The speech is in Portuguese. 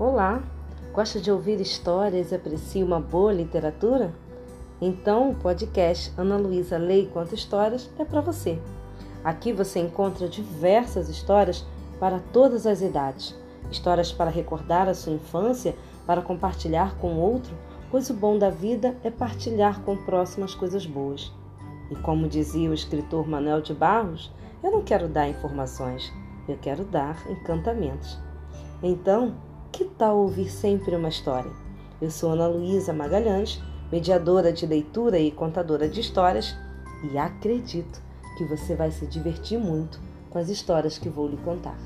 Olá, gosta de ouvir histórias e aprecia uma boa literatura? Então o podcast Ana Luísa Lei Conta Histórias é para você. Aqui você encontra diversas histórias para todas as idades. Histórias para recordar a sua infância, para compartilhar com outro, pois o bom da vida é partilhar com o próximo as coisas boas. E como dizia o escritor Manuel de Barros, eu não quero dar informações, eu quero dar encantamentos. Então, que tal ouvir sempre uma história? Eu sou Ana Luísa Magalhães, mediadora de leitura e contadora de histórias, e acredito que você vai se divertir muito com as histórias que vou lhe contar.